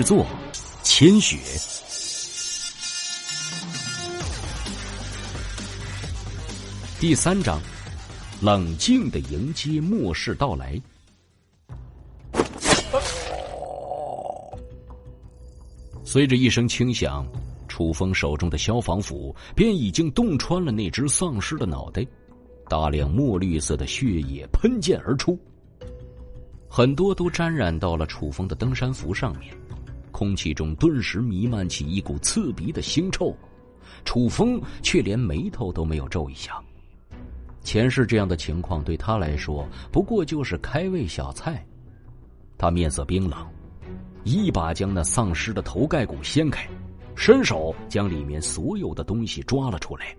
制作：千雪。第三章，冷静的迎接末世到来。随着一声轻响，楚风手中的消防斧便已经洞穿了那只丧尸的脑袋，大量墨绿色的血液喷溅而出，很多都沾染到了楚风的登山服上面。空气中顿时弥漫起一股刺鼻的腥臭，楚风却连眉头都没有皱一下。前世这样的情况对他来说不过就是开胃小菜。他面色冰冷，一把将那丧尸的头盖骨掀开，伸手将里面所有的东西抓了出来，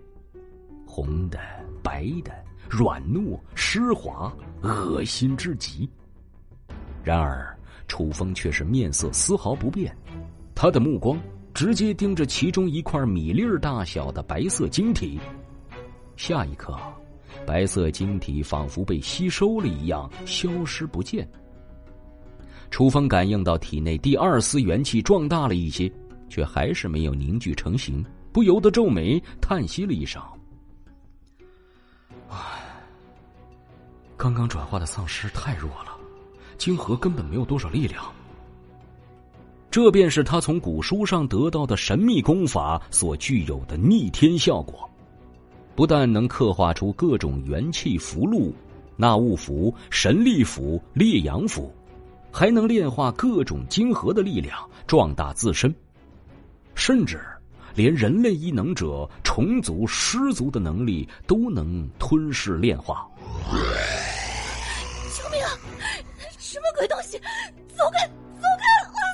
红的、白的、软糯、湿滑，恶心至极。然而。楚风却是面色丝毫不变，他的目光直接盯着其中一块米粒大小的白色晶体。下一刻，白色晶体仿佛被吸收了一样消失不见。楚风感应到体内第二丝元气壮大了一些，却还是没有凝聚成型，不由得皱眉叹息了一声：“唉，刚刚转化的丧尸太弱了。”晶核根本没有多少力量，这便是他从古书上得到的神秘功法所具有的逆天效果，不但能刻画出各种元气符籙、纳物符、神力符、烈阳符，还能炼化各种晶核的力量，壮大自身，甚至连人类异能者虫族、尸族的能力都能吞噬炼化。鬼东西？走开，走开！啊！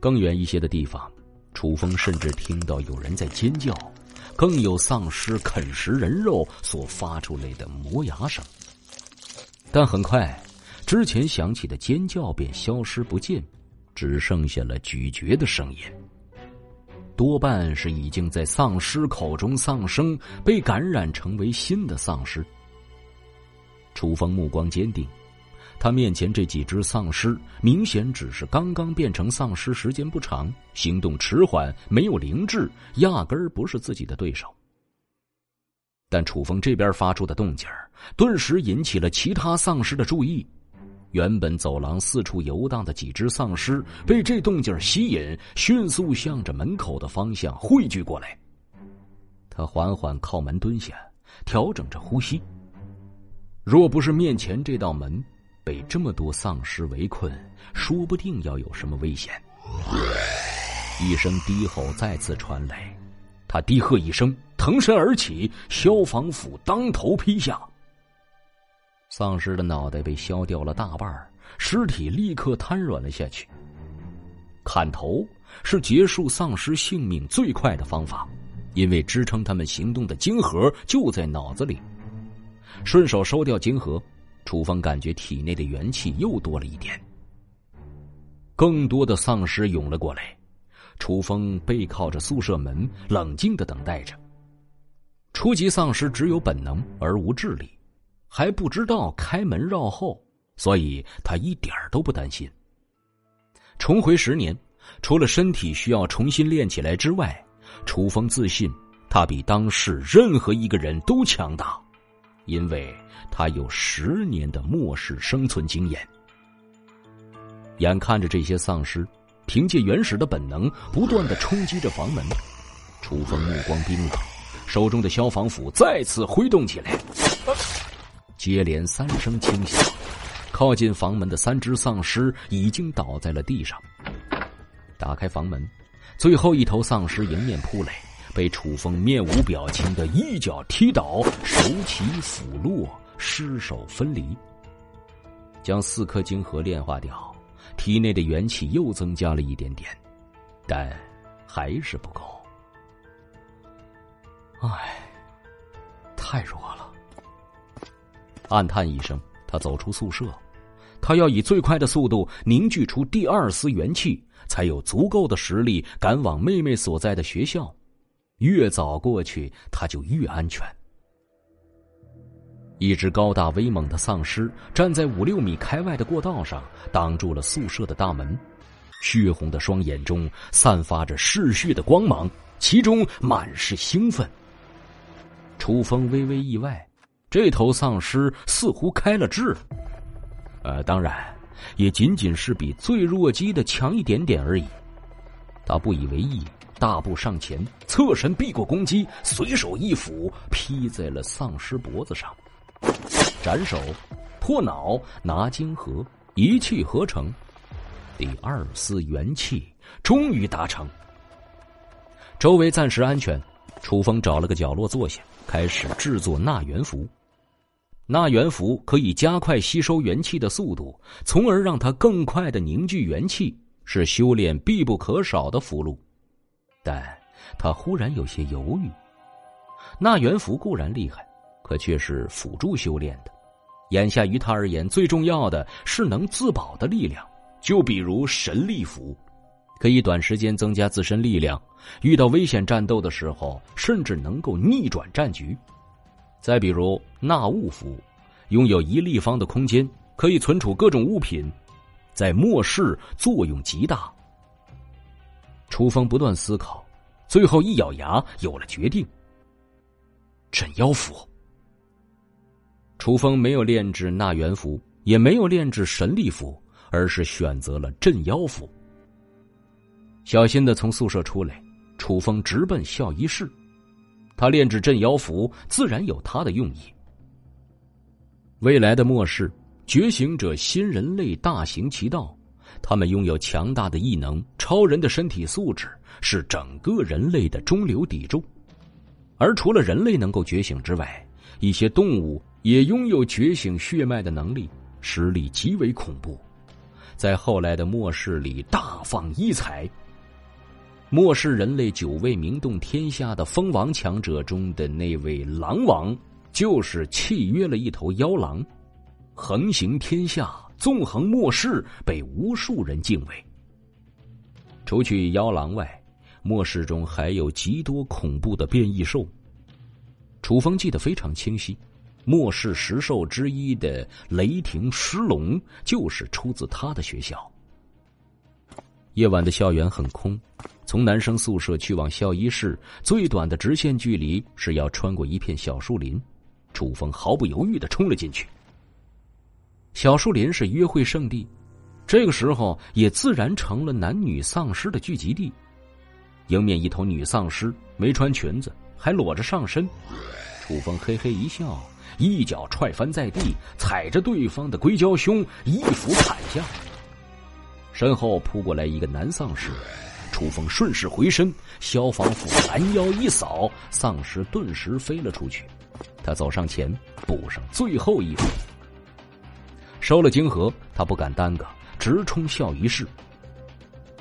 更远一些的地方，楚风甚至听到有人在尖叫，更有丧尸啃食人肉所发出来的磨牙声。但很快，之前响起的尖叫便消失不见，只剩下了咀嚼的声音。多半是已经在丧尸口中丧生，被感染成为新的丧尸。楚风目光坚定。他面前这几只丧尸，明显只是刚刚变成丧尸，时间不长，行动迟缓，没有灵智，压根儿不是自己的对手。但楚风这边发出的动静，顿时引起了其他丧尸的注意。原本走廊四处游荡的几只丧尸，被这动静吸引，迅速向着门口的方向汇聚过来。他缓缓靠门蹲下，调整着呼吸。若不是面前这道门，被这么多丧尸围困，说不定要有什么危险。一声低吼再次传来，他低喝一声，腾身而起，消防斧当头劈下。丧尸的脑袋被削掉了大半，尸体立刻瘫软了下去。砍头是结束丧尸性命最快的方法，因为支撑他们行动的晶核就在脑子里。顺手收掉晶核。楚风感觉体内的元气又多了一点，更多的丧尸涌了过来。楚风背靠着宿舍门，冷静的等待着。初级丧尸只有本能而无智力，还不知道开门绕后，所以他一点都不担心。重回十年，除了身体需要重新练起来之外，楚风自信他比当时任何一个人都强大。因为他有十年的末世生存经验，眼看着这些丧尸凭借原始的本能不断的冲击着房门，楚风目光冰冷，手中的消防斧再次挥动起来，接连三声轻响，靠近房门的三只丧尸已经倒在了地上。打开房门，最后一头丧尸迎面扑来。被楚风面无表情的一脚踢倒，手起斧落，尸首分离。将四颗晶核炼化掉，体内的元气又增加了一点点，但还是不够。唉，太弱了。暗叹一声，他走出宿舍。他要以最快的速度凝聚出第二丝元气，才有足够的实力赶往妹妹所在的学校。越早过去，他就越安全。一只高大威猛的丧尸站在五六米开外的过道上，挡住了宿舍的大门。血红的双眼中散发着嗜血的光芒，其中满是兴奋。楚风微微意外，这头丧尸似乎开了智。呃，当然，也仅仅是比最弱鸡的强一点点而已。他不以为意，大步上前，侧身避过攻击，随手一斧劈在了丧尸脖子上，斩首、破脑、拿晶核，一气呵成。第二丝元气终于达成，周围暂时安全。楚风找了个角落坐下，开始制作纳元符。纳元符可以加快吸收元气的速度，从而让它更快的凝聚元气，是修炼必不可少的符箓。但他忽然有些犹豫。纳元符固然厉害，可却是辅助修炼的。眼下于他而言，最重要的是能自保的力量。就比如神力符，可以短时间增加自身力量，遇到危险战斗的时候，甚至能够逆转战局。再比如纳物符，拥有一立方的空间，可以存储各种物品，在末世作用极大。楚风不断思考，最后一咬牙，有了决定。镇妖符。楚风没有炼制纳元符，也没有炼制神力符。而是选择了镇妖符。小心的从宿舍出来，楚风直奔校医室。他炼制镇妖符，自然有他的用意。未来的末世，觉醒者新人类大行其道，他们拥有强大的异能、超人的身体素质，是整个人类的中流砥柱。而除了人类能够觉醒之外，一些动物也拥有觉醒血脉的能力，实力极为恐怖。在后来的末世里大放异彩。末世人类九位名动天下的封王强者中的那位狼王，就是契约了一头妖狼，横行天下，纵横末世，被无数人敬畏。除去妖狼外，末世中还有极多恐怖的变异兽。楚风记得非常清晰。末世十兽之一的雷霆狮龙，就是出自他的学校。夜晚的校园很空，从男生宿舍去往校医室，最短的直线距离是要穿过一片小树林。楚风毫不犹豫的冲了进去。小树林是约会圣地，这个时候也自然成了男女丧尸的聚集地。迎面一头女丧尸，没穿裙子，还裸着上身。楚风嘿嘿一笑。一脚踹翻在地，踩着对方的硅胶胸，一斧砍下。身后扑过来一个男丧尸，楚风顺势回身，消防斧拦腰一扫，丧尸顿时飞了出去。他走上前，补上最后一斧。收了晶核，他不敢耽搁，直冲校医室。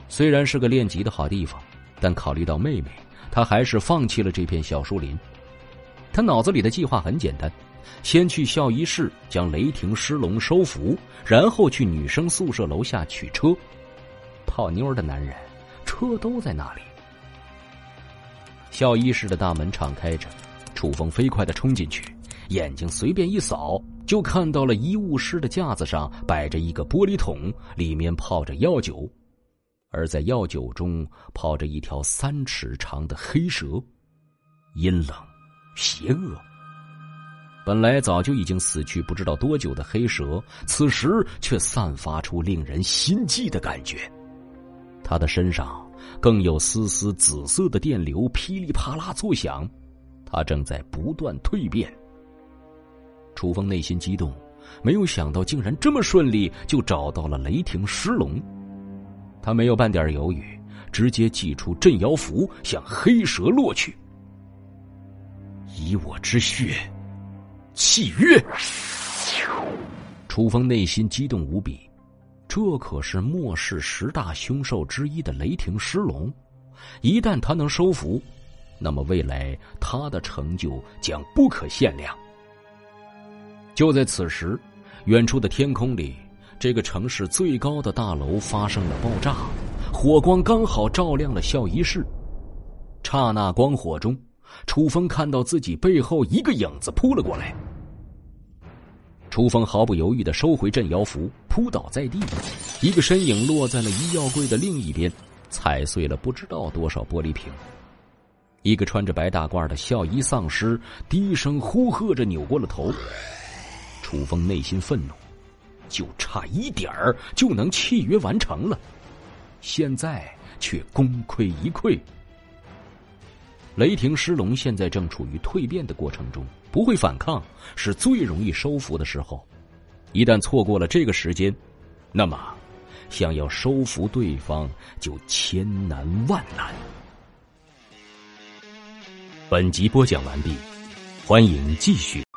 虽然是个练级的好地方，但考虑到妹妹，他还是放弃了这片小树林。他脑子里的计划很简单。先去校医室将雷霆狮龙收服，然后去女生宿舍楼下取车。泡妞的男人，车都在那里。校医室的大门敞开着，楚风飞快的冲进去，眼睛随便一扫，就看到了医务室的架子上摆着一个玻璃桶，里面泡着药酒，而在药酒中泡着一条三尺长的黑蛇，阴冷，邪恶。本来早就已经死去不知道多久的黑蛇，此时却散发出令人心悸的感觉。他的身上更有丝丝紫色的电流噼里啪啦作响，他正在不断蜕变。楚风内心激动，没有想到竟然这么顺利就找到了雷霆狮龙。他没有半点犹豫，直接祭出镇妖符向黑蛇落去。以我之血。契约，楚风内心激动无比，这可是末世十大凶兽之一的雷霆狮龙，一旦他能收服，那么未来他的成就将不可限量。就在此时，远处的天空里，这个城市最高的大楼发生了爆炸，火光刚好照亮了校医室。刹那光火中。楚风看到自己背后一个影子扑了过来，楚风毫不犹豫地收回镇妖符，扑倒在地，一个身影落在了医药柜的另一边，踩碎了不知道多少玻璃瓶。一个穿着白大褂的校医丧尸低声呼喝着，扭过了头。楚风内心愤怒，就差一点儿就能契约完成了，现在却功亏一篑。雷霆狮龙现在正处于蜕变的过程中，不会反抗是最容易收服的时候。一旦错过了这个时间，那么想要收服对方就千难万难。本集播讲完毕，欢迎继续。